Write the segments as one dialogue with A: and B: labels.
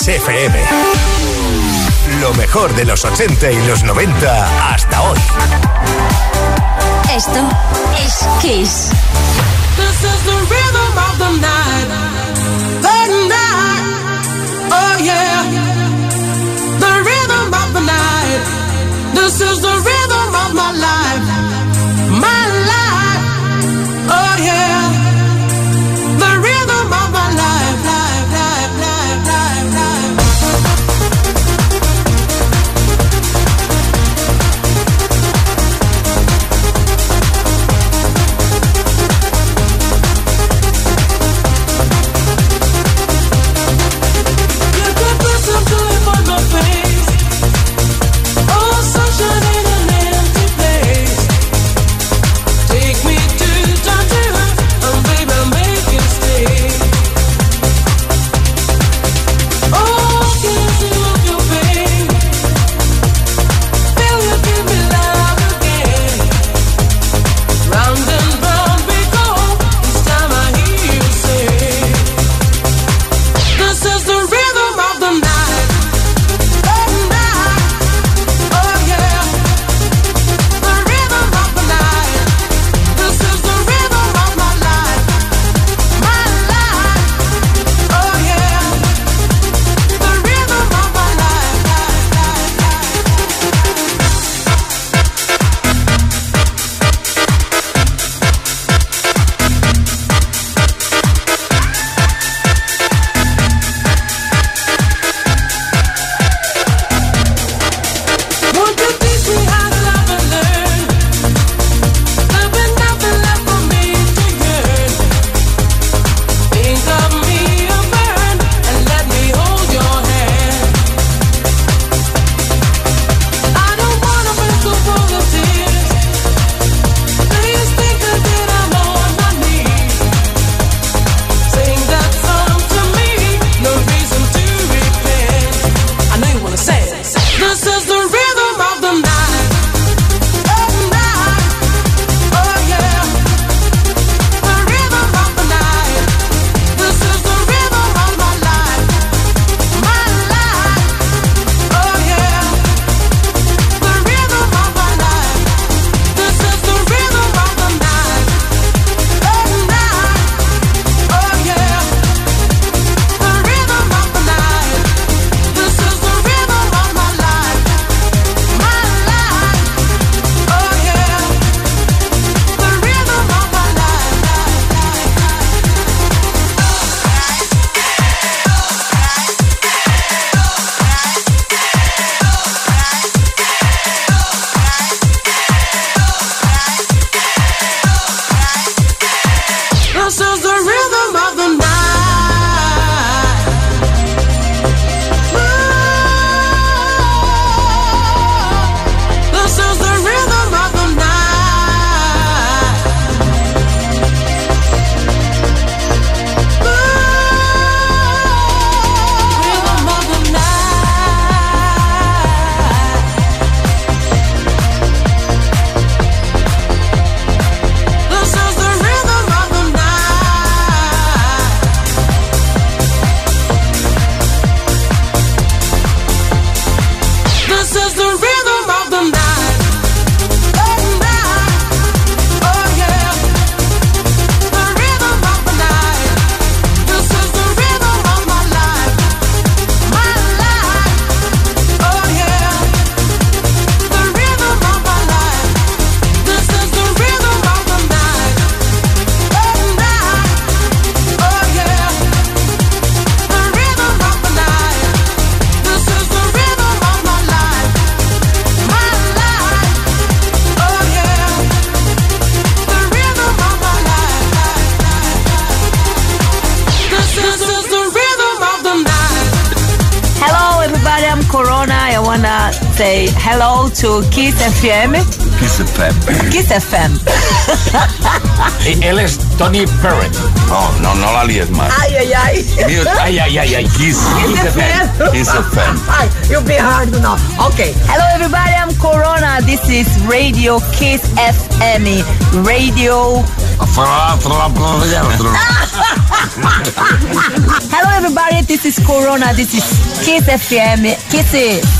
A: Kiss FM. Lo mejor de los 80 y los 90 hasta hoy.
B: Esto es Kiss.
C: This is the rhythm of the night. The night. Oh yeah. The rhythm of the night. This is the rhythm of my life.
D: FM.
E: Kiss FM.
D: Kiss FM.
E: Él es Tony Perrin. No, oh, no, no la líes más.
D: Ay, ay, ay.
E: Ay, ay, ay, ay. Kiss, Kiss FM. Kiss FM.
D: You'll be hard now. Okay. Hello, everybody. I'm Corona. This is Radio Kiss FM. Radio.
E: Hello,
D: everybody, this is Corona, this is Kiss FM, Kisses.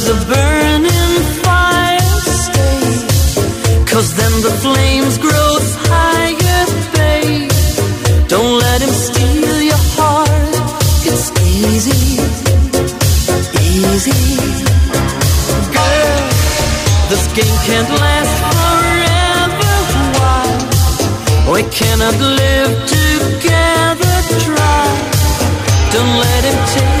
F: Then the flames grow higher, babe. Don't let him steal your heart. It's easy, easy. Girl, this game can't last forever. Why? We cannot live together. Try. Don't let him take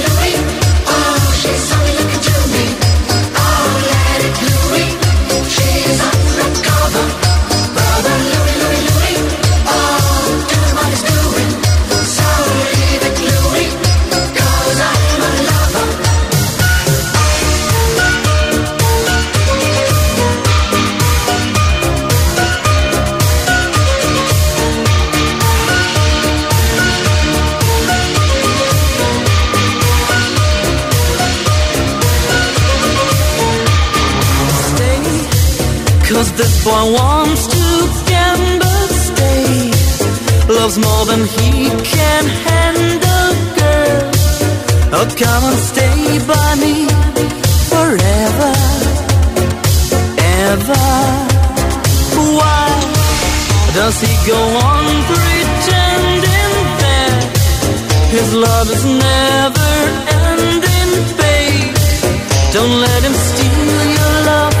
F: Boy wants to gamble, stay. Loves more than he can handle, girl. Oh, come and stay by me forever, ever. Why does he go on pretending that his love is never ending, babe? Don't let him steal your love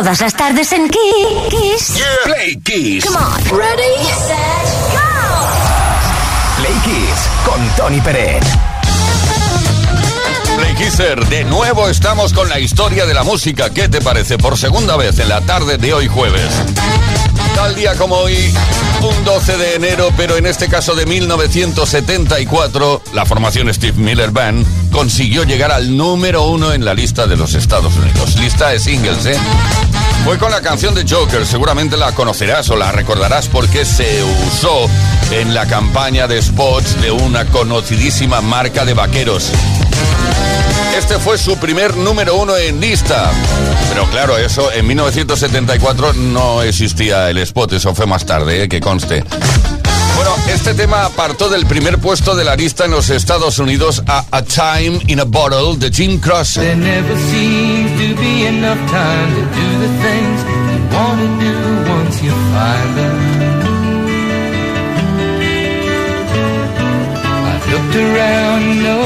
B: Todas las tardes en Kiss.
A: Play Kiss.
B: Come on. Ready, set, go.
A: Play Kiss con Tony Pérez.
G: Play Kisser, de nuevo estamos con la historia de la música. ¿Qué te parece? Por segunda vez en la tarde de hoy jueves. Tal día como hoy, un 12 de enero, pero en este caso de 1974, la formación Steve Miller Band consiguió llegar al número uno en la lista de los Estados Unidos. Lista de singles, ¿eh? Fue con la canción de Joker, seguramente la conocerás o la recordarás porque se usó en la campaña de spots de una conocidísima marca de vaqueros. Este fue su primer número uno en lista. Pero claro, eso en 1974 no existía el spot, eso fue más tarde, ¿eh? que conste. Bueno, este tema apartó del primer puesto de la lista en los Estados Unidos a A Time in a Bottle de Jim Cross.
H: Enough time to do the things you do once. I've looked around the.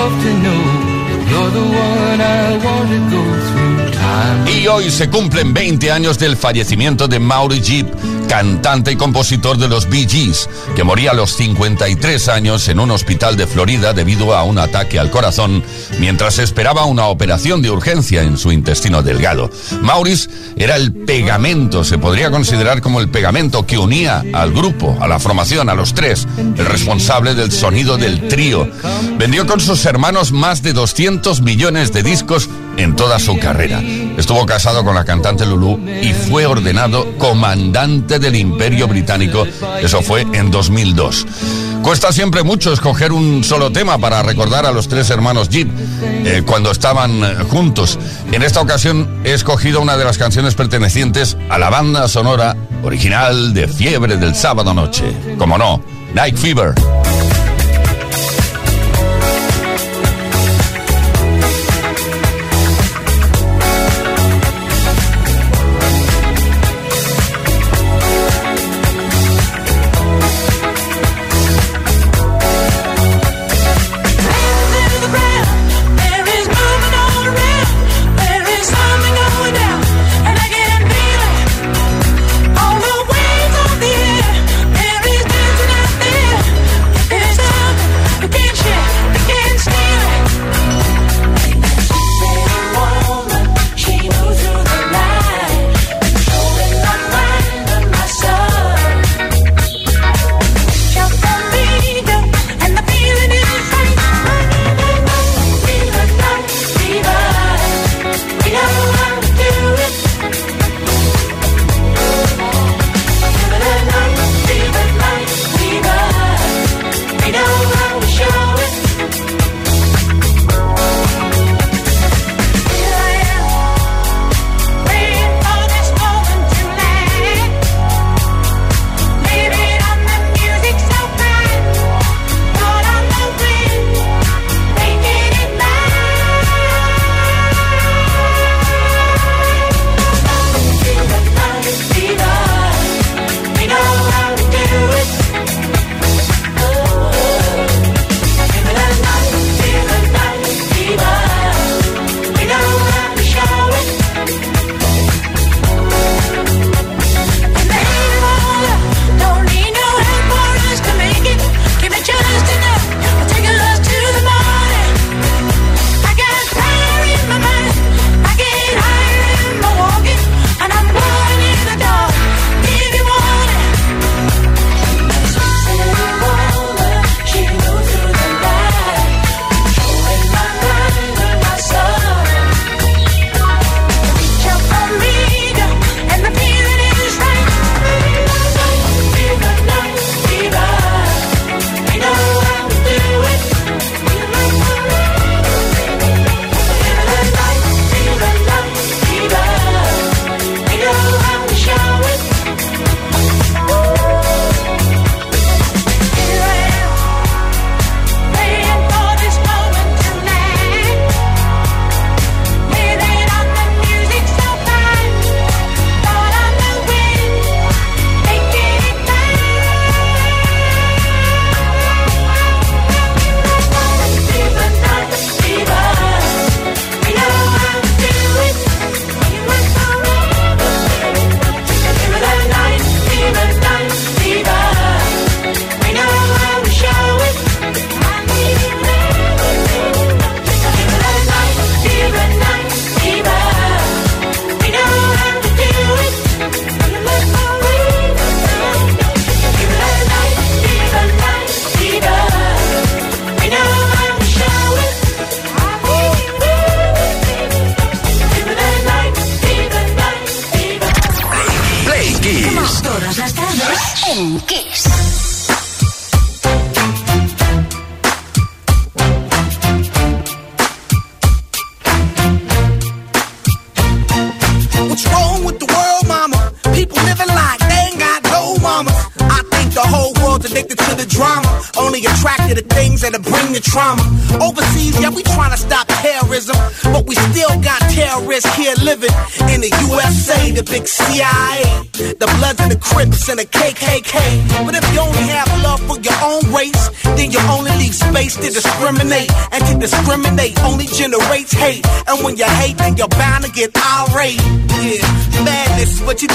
G: Y hoy se cumplen 20 años del fallecimiento de Maury Jeep, cantante y compositor de los Bee Gees, que moría a los 53 años en un hospital de Florida debido a un ataque al corazón mientras esperaba una operación de urgencia en su intestino delgado. Maurice era el pegamento, se podría considerar como el pegamento que unía al grupo, a la formación, a los tres, el responsable del sonido del trío. Vendió con sus hermanos más de 200 millones de discos en toda su carrera. Estuvo casado con la cantante Lulu y fue ordenado comandante del Imperio Británico. Eso fue en 2002. Cuesta siempre mucho escoger un solo tema para recordar a los tres hermanos Jeep eh, cuando estaban juntos. En esta ocasión he escogido una de las canciones pertenecientes a la banda sonora original de Fiebre del Sábado Noche. Como no, Night Fever.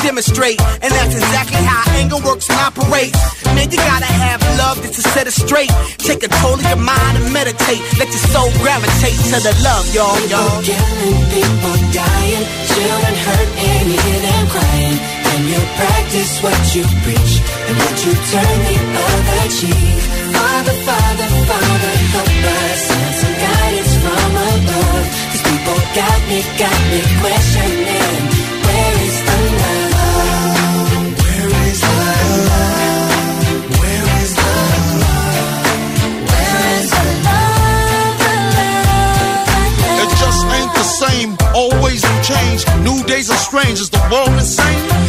I: Demonstrate. And that's exactly how anger works and operates. Man, you gotta have love just to set it straight. Take control of your mind and meditate. Let your soul gravitate to the love, y'all, y'all.
J: Killing people dying, children hurt and you hear them crying. And you practice what you preach and what you turn the other cheek. Father, Father, Father, help us send some guidance from above. These people got me, got me questioning.
K: Same. Always in change. New days are strange. Is the world insane?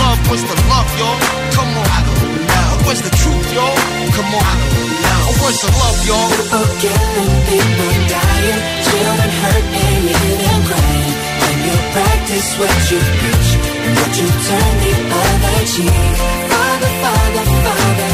K: love. Where's the love, y'all? Come on, I don't know. Where's the truth, y'all? Come on, I don't know. Where's the love, y'all?
J: People killing, people dying, children hurt and them crying. When you practice what you preach and what you turn the other cheek. Father, Father, Father,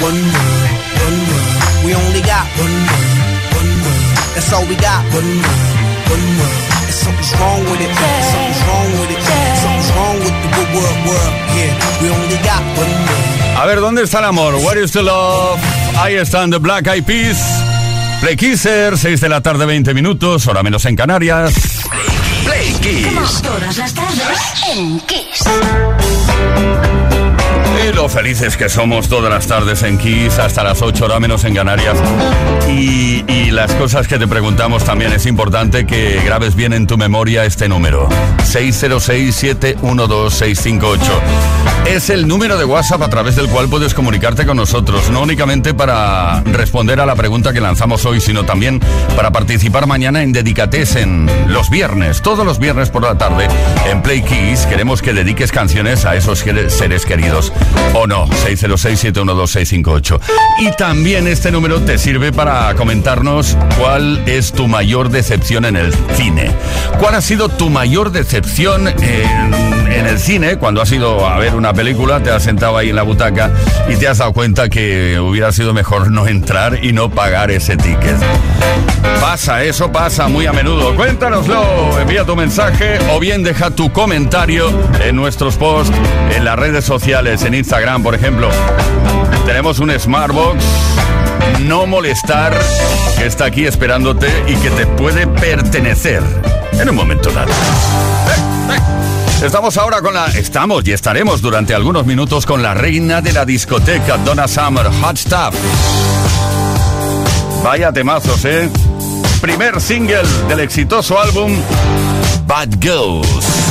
I: One word, one word. We only got one word, one word. That's all we got. One word, one word. And something's wrong with it. Something's wrong with it. Something's wrong with the good world, world. Yeah, we only got one word.
G: A ver, ¿dónde está el amor? Where is the love? Ahí están The Black Eyed Peas. Play Kisser, 6 de la tarde, 20 minutos, hora menos en Canarias.
A: Play Kiss.
B: Todas las tardes en Kiss.
G: Lo felices que somos todas las tardes en Kiss, hasta las 8 hora menos en Canarias. Y, y las cosas que te preguntamos también es importante que grabes bien en tu memoria este número. 606-712-658. Es el número de WhatsApp a través del cual puedes comunicarte con nosotros, no únicamente para responder a la pregunta que lanzamos hoy, sino también para participar mañana en Dedicates en los viernes, todos los viernes por la tarde en Play Kiss. Queremos que dediques canciones a esos seres queridos o no. 606-712-658. Y también este número te sirve para comentarnos cuál es tu mayor decepción en el cine. ¿Cuál ha sido tu mayor decepción en, en el cine, cuando has ido a ver una película, te has sentado ahí en la butaca y te has dado cuenta que hubiera sido mejor no entrar y no pagar ese ticket. Pasa, eso pasa muy a menudo. Cuéntanoslo, envía tu mensaje o bien deja tu comentario en nuestros posts, en las redes sociales, en Instagram, por ejemplo. Tenemos un Smartbox no molestar que está aquí esperándote y que te puede pertenecer en un momento dado. Estamos ahora con la. Estamos y estaremos durante algunos minutos con la reina de la discoteca, Donna Summer, Hot Stuff. Vaya temazos, ¿eh? Primer single del exitoso álbum Bad Girls.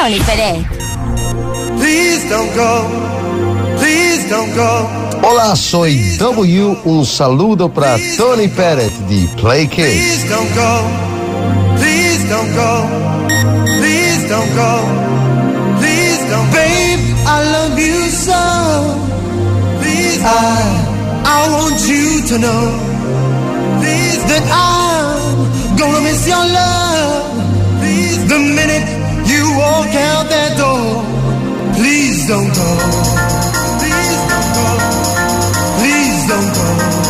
L: prolifere.
M: Olá, sou W. Un saludo para Tony Perez de Play
L: Kids. I want you to know Please. that I'm gonna miss your love Please. the minute walk out that door. Please don't go. Please don't go. Please don't go.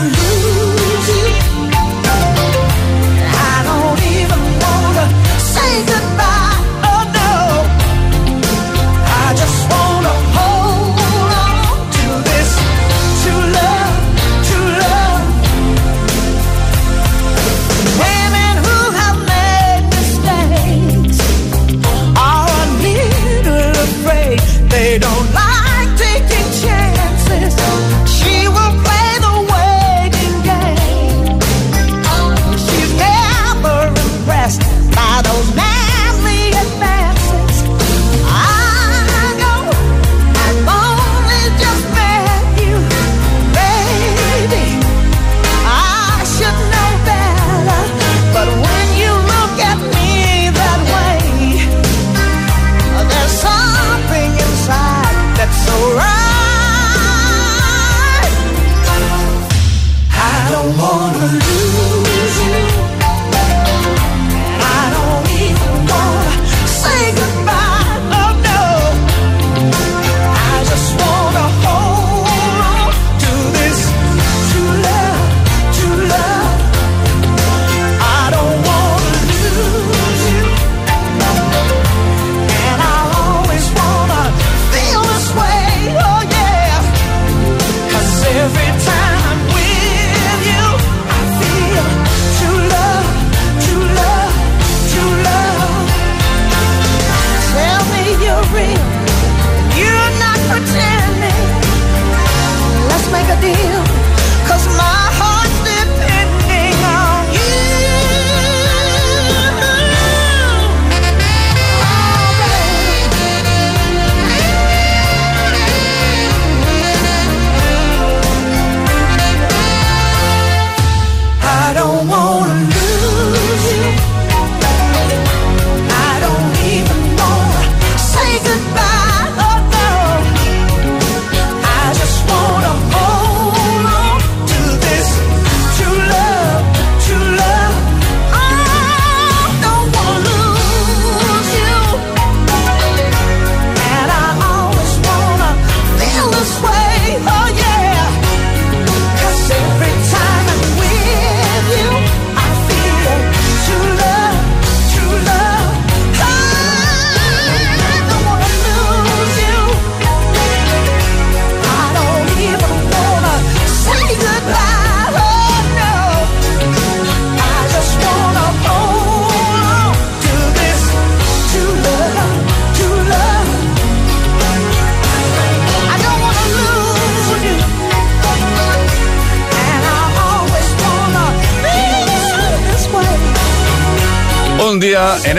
N: I'm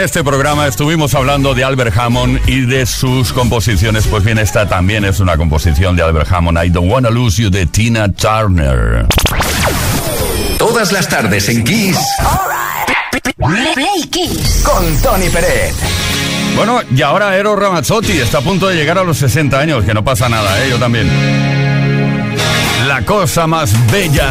G: En este programa estuvimos hablando de Albert Hammond y de sus composiciones. Pues bien, esta también es una composición de Albert Hammond. I Don't Wanna Lose You de Tina Turner.
A: Todas las tardes en Kiss. Right.
B: Play Kiss.
A: Con Tony Pérez.
G: Bueno, y ahora Eros Ramazzotti está a punto de llegar a los 60 años, que no pasa nada, ¿eh? yo también. La cosa más bella.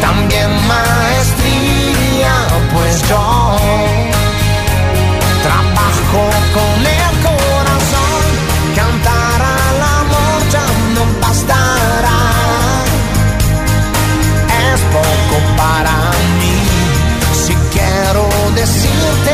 O: También maestría, pues yo trabajo con el corazón. Cantar al amor ya no bastará. Es poco para mí. Si quiero decirte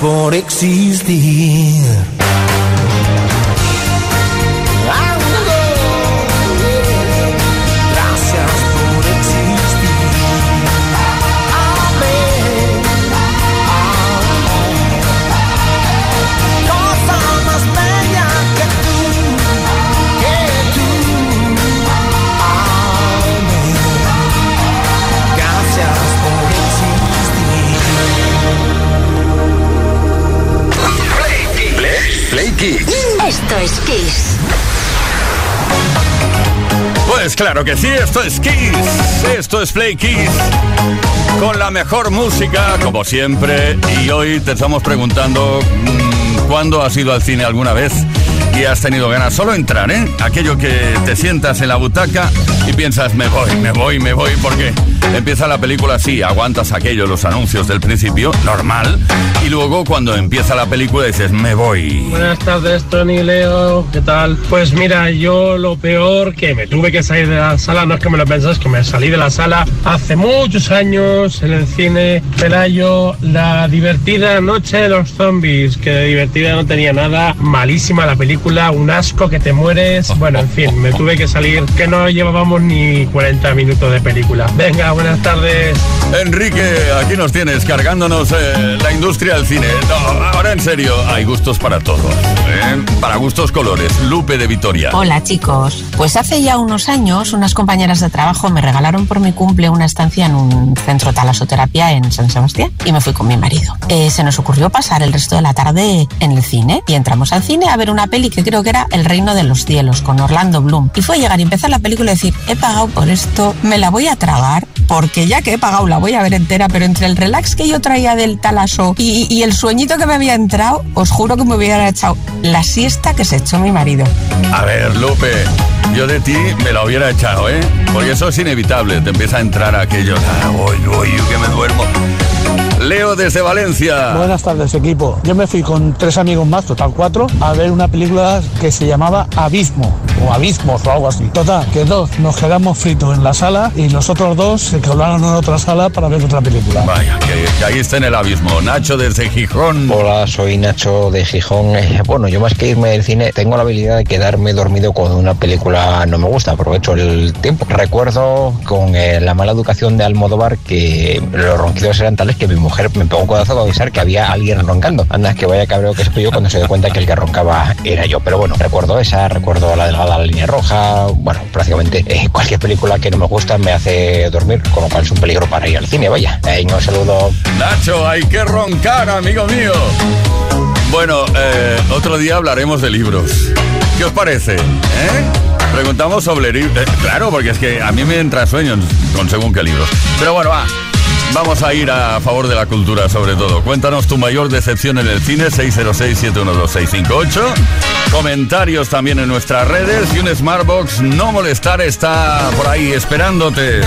O: por existir.
G: Claro que sí, esto es Kiss. Esto es Play Kiss. Con la mejor música, como siempre. Y hoy te estamos preguntando mm, cuándo has ido al cine alguna vez y has tenido ganas solo entrar, ¿eh? Aquello que te sientas en la butaca y piensas, me voy, me voy, me voy, porque empieza la película así, aguantas aquello, los anuncios del principio, normal. Y luego cuando empieza la película dices, me voy.
P: Buenas tardes, Tony, Leo, ¿qué tal? Pues mira, yo lo peor que me tuve que salir de la sala, no es que me lo pensáis, que me salí de la sala hace muchos años en el cine Pelayo, la divertida Noche de los Zombies, que de divertida no tenía nada, malísima la película, un asco que te mueres, bueno, en fin, me tuve que salir, que no llevábamos ni 40 minutos de película. Venga, buenas tardes.
G: Enrique, aquí nos tienes cargándonos eh, la industria del cine. No, ahora en serio, hay gustos para todos. ¿Eh? Para gustos colores. Lupe de Vitoria.
Q: Hola chicos, pues hace ya unos años unas compañeras de trabajo me regalaron por mi cumple una estancia en un centro talasoterapia en San Sebastián y me fui con mi marido. Eh, se nos ocurrió pasar el resto de la tarde en el cine y entramos al cine a ver una peli que creo que era El Reino de los Cielos con Orlando Bloom. Y fue llegar y empezar la película y decir, he pagado por esto, me la voy a tragar porque ya que he pagado la voy a ver entera, pero entre el relax que yo traía del talaso y, y el sueñito que me había entrado, os juro que me hubiera echado la siesta que se echó mi marido.
G: A ver, Lupe, yo de ti me la hubiera echado, ¿eh? Porque eso es inevitable. Te empieza a entrar aquello. Ah, voy, voy, que me duermo. Leo desde Valencia.
R: Buenas tardes, equipo. Yo me fui con tres amigos más, total cuatro, a ver una película que se llamaba Abismo, o Abismos o algo así. Total, que dos nos quedamos fritos en la sala y los otros dos se colaron en otra sala para ver otra película.
G: Vaya, que, que ahí está en el abismo. Nacho desde Gijón.
S: Hola, soy Nacho de Gijón. Eh, Bueno, yo más que irme del cine, tengo la habilidad de quedarme dormido cuando una película no me gusta. Aprovecho el tiempo. Recuerdo con eh, la mala educación de Almodóvar que los ronquidos eran tales que mi me pegó un codazo para avisar que había alguien roncando. Anda, que vaya cabreo que estoy yo cuando se dio cuenta que el que roncaba era yo. Pero bueno, recuerdo esa, recuerdo la delgada línea roja. Bueno, prácticamente eh, cualquier película que no me gusta me hace dormir, con lo cual es un peligro para ir al cine. Vaya, Eh, un saludo.
G: Nacho, hay que roncar, amigo mío. Bueno, eh, otro día hablaremos de libros. ¿Qué os parece? ¿Eh? Preguntamos sobre libros. claro, porque es que a mí me entra sueño con según qué libros. Pero bueno, va. Vamos a ir a favor de la cultura sobre todo. Cuéntanos tu mayor decepción en el cine, 606-712-658. Comentarios también en nuestras redes y un Smartbox no molestar está por ahí esperándote.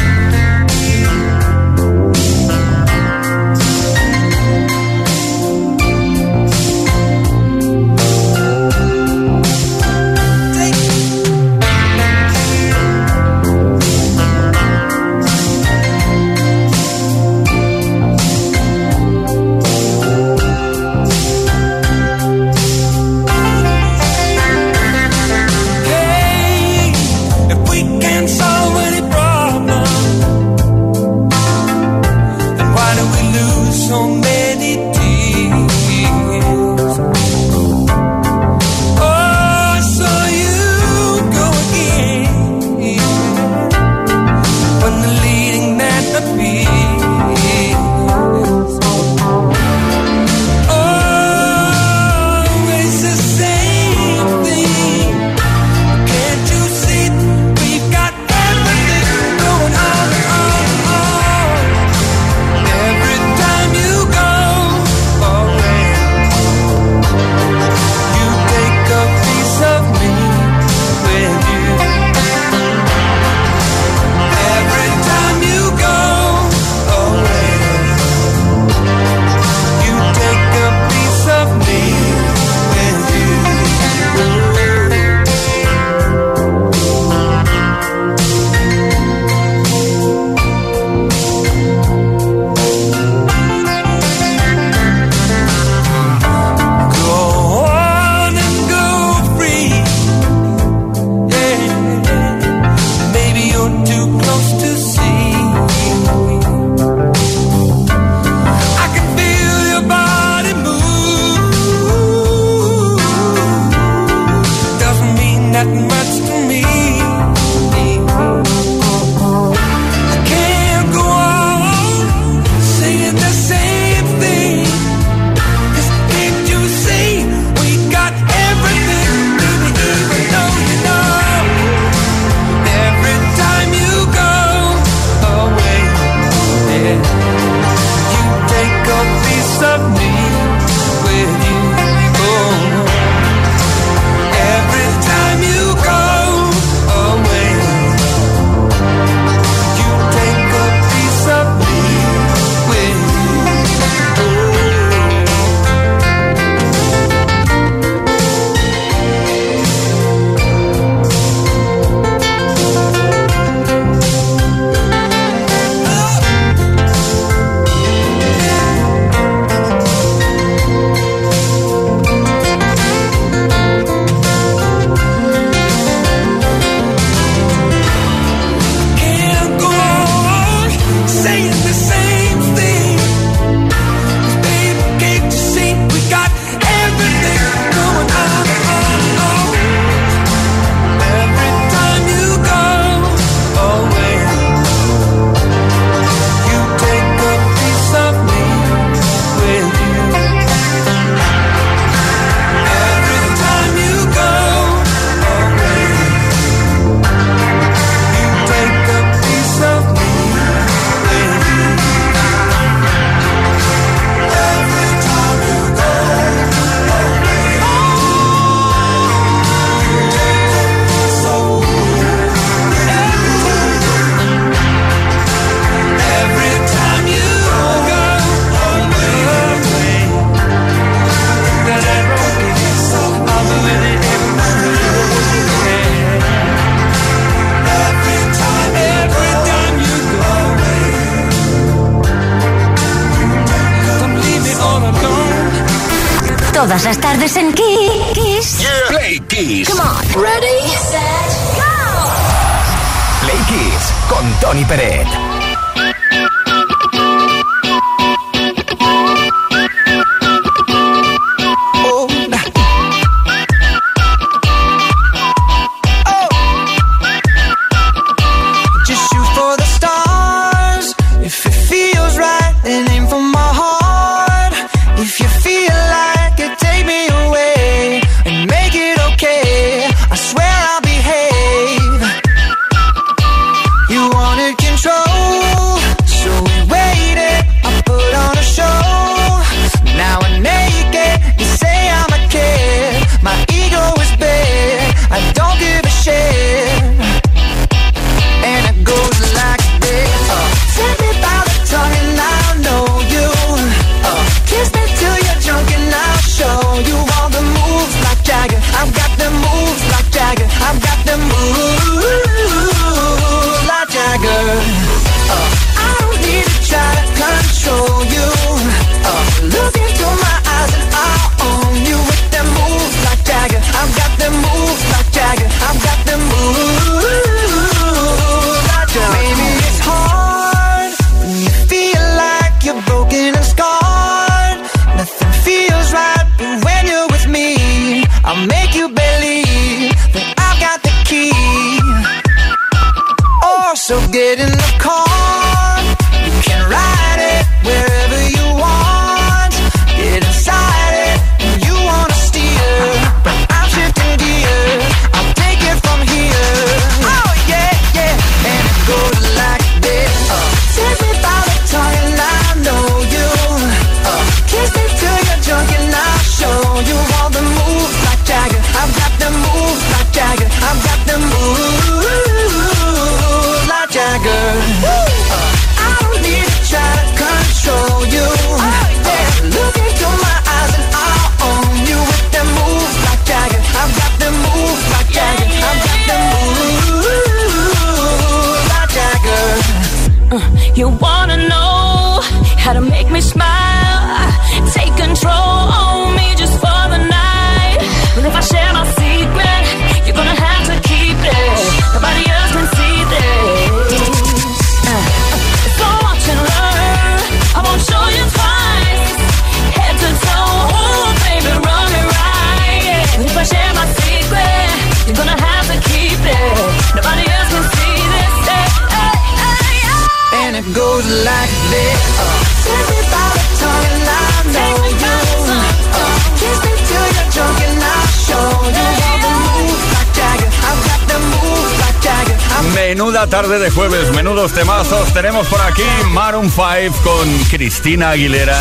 G: Menuda tarde de jueves, menudos temazos. Tenemos por aquí Maroon 5 con Cristina Aguilera,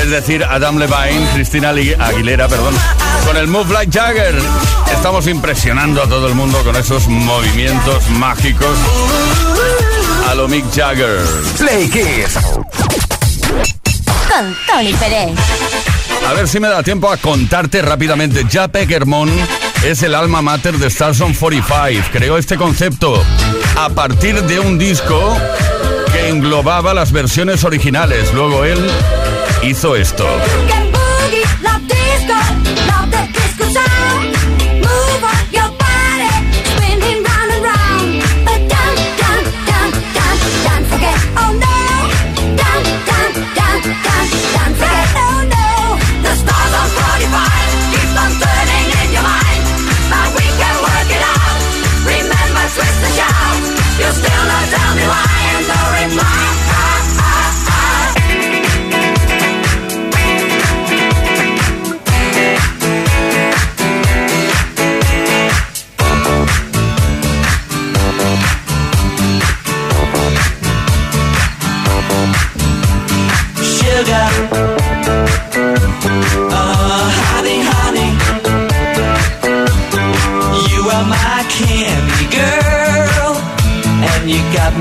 G: es decir, Adam Levine, Cristina Aguilera, perdón, con el Move Like Jagger. Estamos impresionando a todo el mundo con esos movimientos mágicos a lo Mick Jagger.
T: Play Kiss.
B: Con Tony Pérez.
G: A ver si me da tiempo a contarte rápidamente. Jack Peckermon es el alma mater de Starson 45. Creó este concepto a partir de un disco que englobaba las versiones originales. Luego él hizo esto.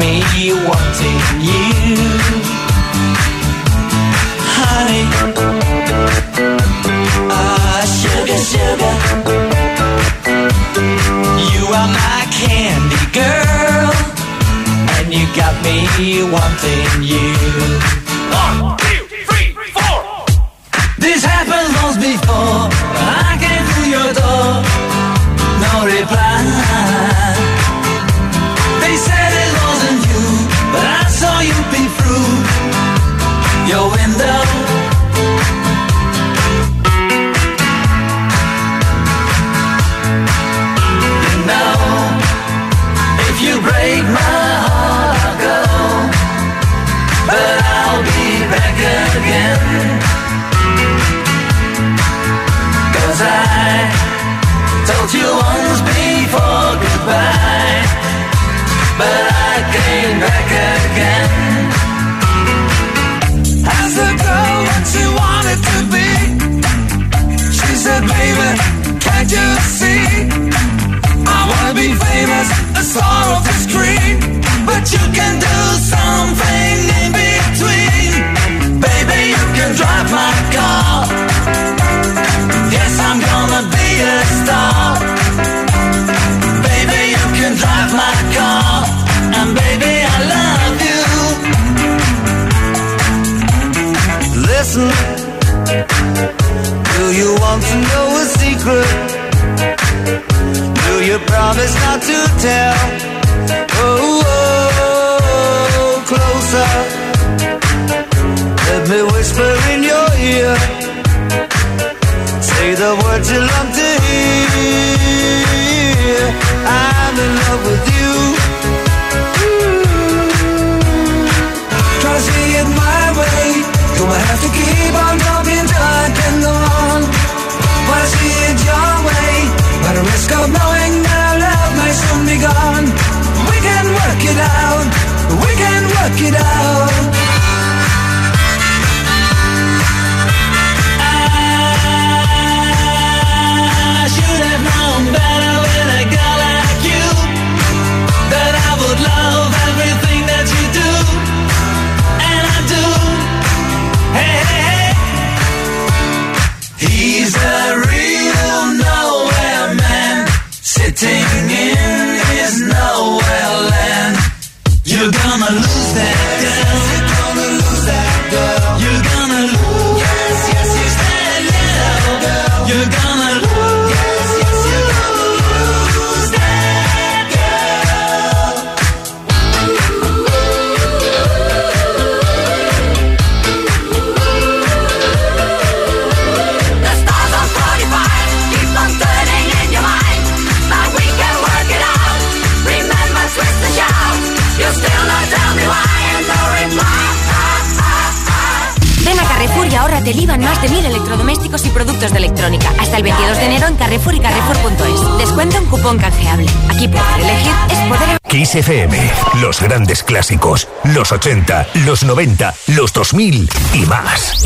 U: me
F: wanting you. Honey Ah, sugar, sugar. You are my candy girl And you got me wanting you. One. Cause I told you once before goodbye But I came back again. As a girl what she wanted to be She said baby can't you see? I wanna be famous, a star of the screen But you can do something
C: secret? Do you promise not to tell? Oh, oh closer. Let me whisper in your ear. Say the words you love.
F: work it out.
V: Kiss FM. Los grandes clásicos, los 80, los 90, los 2000 y más.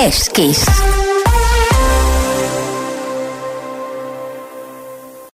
B: es Kiss.